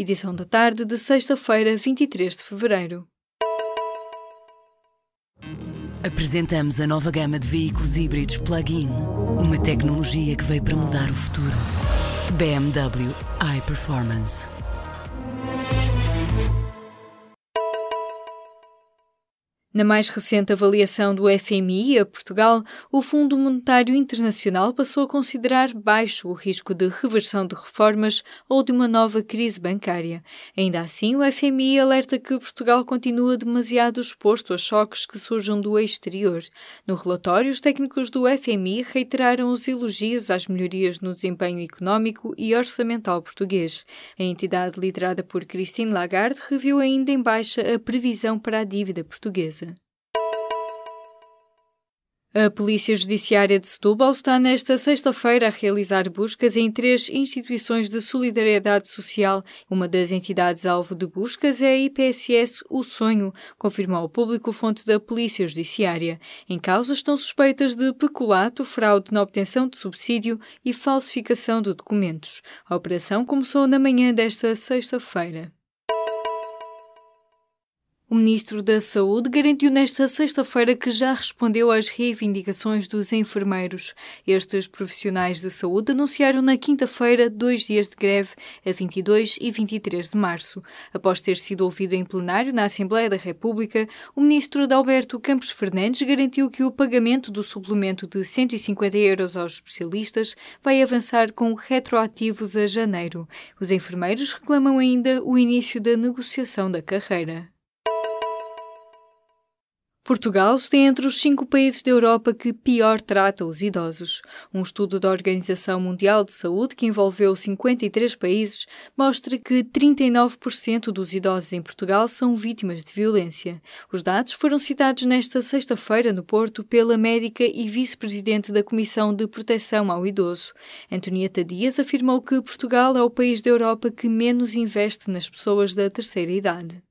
edição da tarde de sexta-feira, 23 de fevereiro. Apresentamos a nova gama de veículos híbridos plug-in. Uma tecnologia que veio para mudar o futuro. BMW iPerformance. Na mais recente avaliação do FMI a Portugal, o Fundo Monetário Internacional passou a considerar baixo o risco de reversão de reformas ou de uma nova crise bancária. Ainda assim, o FMI alerta que Portugal continua demasiado exposto a choques que surjam do exterior. No relatório, os técnicos do FMI reiteraram os elogios às melhorias no desempenho económico e orçamental português. A entidade liderada por Christine Lagarde reviu ainda em baixa a previsão para a dívida portuguesa. A Polícia Judiciária de Setúbal está nesta sexta-feira a realizar buscas em três instituições de solidariedade social. Uma das entidades alvo de buscas é a IPSS O Sonho, confirmou ao público fonte da Polícia Judiciária. Em causa estão suspeitas de peculato, fraude na obtenção de subsídio e falsificação de documentos. A operação começou na manhã desta sexta-feira. O Ministro da Saúde garantiu nesta sexta-feira que já respondeu às reivindicações dos enfermeiros. Estes profissionais de saúde anunciaram na quinta-feira dois dias de greve, a 22 e 23 de março. Após ter sido ouvido em plenário na Assembleia da República, o Ministro Adalberto Campos Fernandes garantiu que o pagamento do suplemento de 150 euros aos especialistas vai avançar com retroativos a janeiro. Os enfermeiros reclamam ainda o início da negociação da carreira. Portugal está entre os cinco países da Europa que pior trata os idosos. Um estudo da Organização Mundial de Saúde, que envolveu 53 países, mostra que 39% dos idosos em Portugal são vítimas de violência. Os dados foram citados nesta sexta-feira no Porto pela médica e vice-presidente da Comissão de Proteção ao Idoso. Antonieta Dias afirmou que Portugal é o país da Europa que menos investe nas pessoas da terceira idade.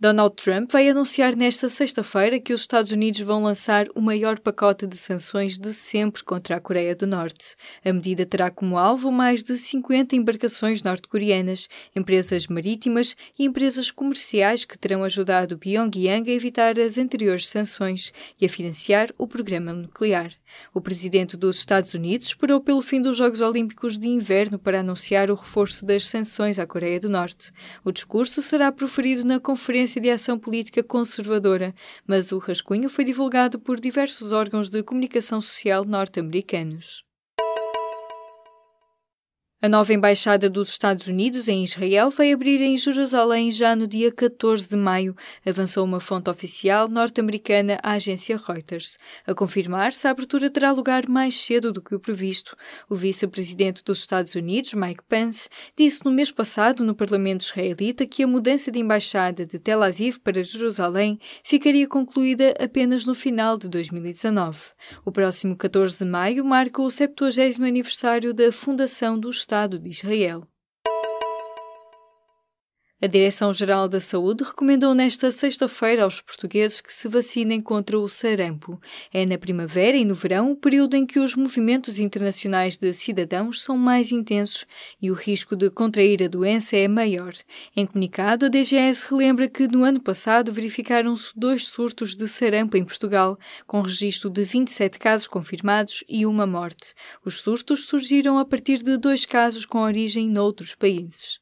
Donald Trump vai anunciar nesta sexta-feira que os Estados Unidos vão lançar o maior pacote de sanções de sempre contra a Coreia do Norte. A medida terá como alvo mais de 50 embarcações norte-coreanas, empresas marítimas e empresas comerciais que terão ajudado Pyongyang a evitar as anteriores sanções e a financiar o programa nuclear. O presidente dos Estados Unidos esperou pelo fim dos Jogos Olímpicos de Inverno para anunciar o reforço das sanções à Coreia do Norte. O discurso será proferido na Conferência de Ação Política Conservadora, mas o rascunho foi divulgado por diversos órgãos de comunicação social norte-americanos. A nova embaixada dos Estados Unidos em Israel vai abrir em Jerusalém já no dia 14 de maio, avançou uma fonte oficial norte-americana à agência Reuters. A confirmar-se, a abertura terá lugar mais cedo do que o previsto. O vice-presidente dos Estados Unidos, Mike Pence, disse no mês passado no parlamento israelita que a mudança de embaixada de Tel Aviv para Jerusalém ficaria concluída apenas no final de 2019. O próximo 14 de maio marca o 70 aniversário da fundação dos Estado de Israel. A Direção-Geral da Saúde recomendou nesta sexta-feira aos portugueses que se vacinem contra o sarampo. É na primavera e no verão o período em que os movimentos internacionais de cidadãos são mais intensos e o risco de contrair a doença é maior. Em comunicado, a DGS relembra que no ano passado verificaram-se dois surtos de sarampo em Portugal, com registro de 27 casos confirmados e uma morte. Os surtos surgiram a partir de dois casos com origem noutros países.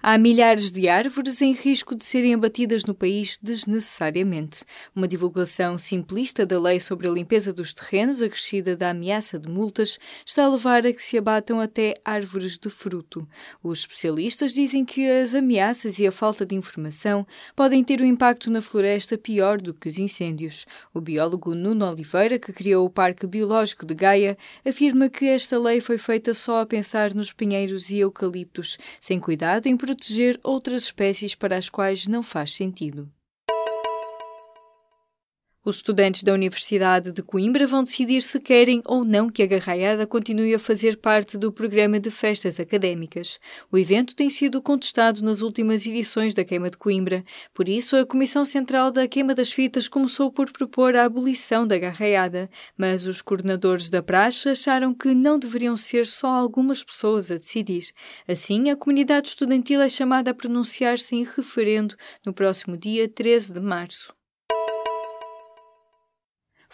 Há milhares de árvores em risco de serem abatidas no país desnecessariamente. Uma divulgação simplista da lei sobre a limpeza dos terrenos, acrescida da ameaça de multas, está a levar a que se abatam até árvores de fruto. Os especialistas dizem que as ameaças e a falta de informação podem ter um impacto na floresta pior do que os incêndios. O biólogo Nuno Oliveira, que criou o Parque Biológico de Gaia, afirma que esta lei foi feita só a pensar nos pinheiros e eucaliptos, sem cuidado em proteger outras espécies para as quais não faz sentido. Os estudantes da Universidade de Coimbra vão decidir se querem ou não que a Garraiada continue a fazer parte do programa de festas académicas. O evento tem sido contestado nas últimas edições da Queima de Coimbra, por isso a Comissão Central da Queima das Fitas começou por propor a abolição da Garraiada, mas os coordenadores da praxe acharam que não deveriam ser só algumas pessoas a decidir. Assim, a comunidade estudantil é chamada a pronunciar-se em referendo no próximo dia 13 de março.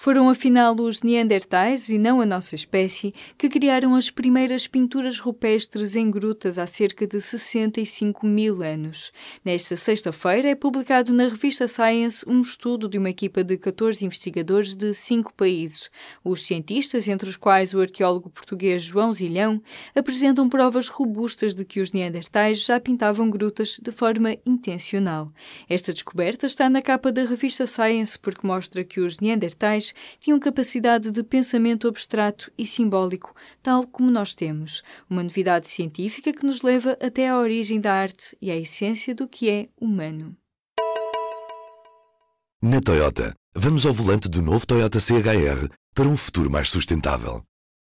Foram afinal os Neandertais, e não a nossa espécie, que criaram as primeiras pinturas rupestres em grutas há cerca de 65 mil anos. Nesta sexta-feira é publicado na revista Science um estudo de uma equipa de 14 investigadores de cinco países. Os cientistas, entre os quais o arqueólogo português João Zilhão, apresentam provas robustas de que os Neandertais já pintavam grutas de forma intencional. Esta descoberta está na capa da revista Science porque mostra que os Neandertais tinham capacidade de pensamento abstrato e simbólico, tal como nós temos, uma novidade científica que nos leva até à origem da arte e à essência do que é humano. Na Toyota, vamos ao volante do novo Toyota CHR para um futuro mais sustentável.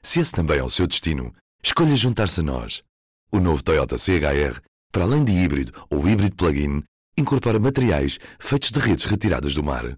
Se esse também é o seu destino, escolha juntar-se a nós. O novo Toyota CHR, para além de híbrido ou híbrido plug-in, incorpora materiais feitos de redes retiradas do mar.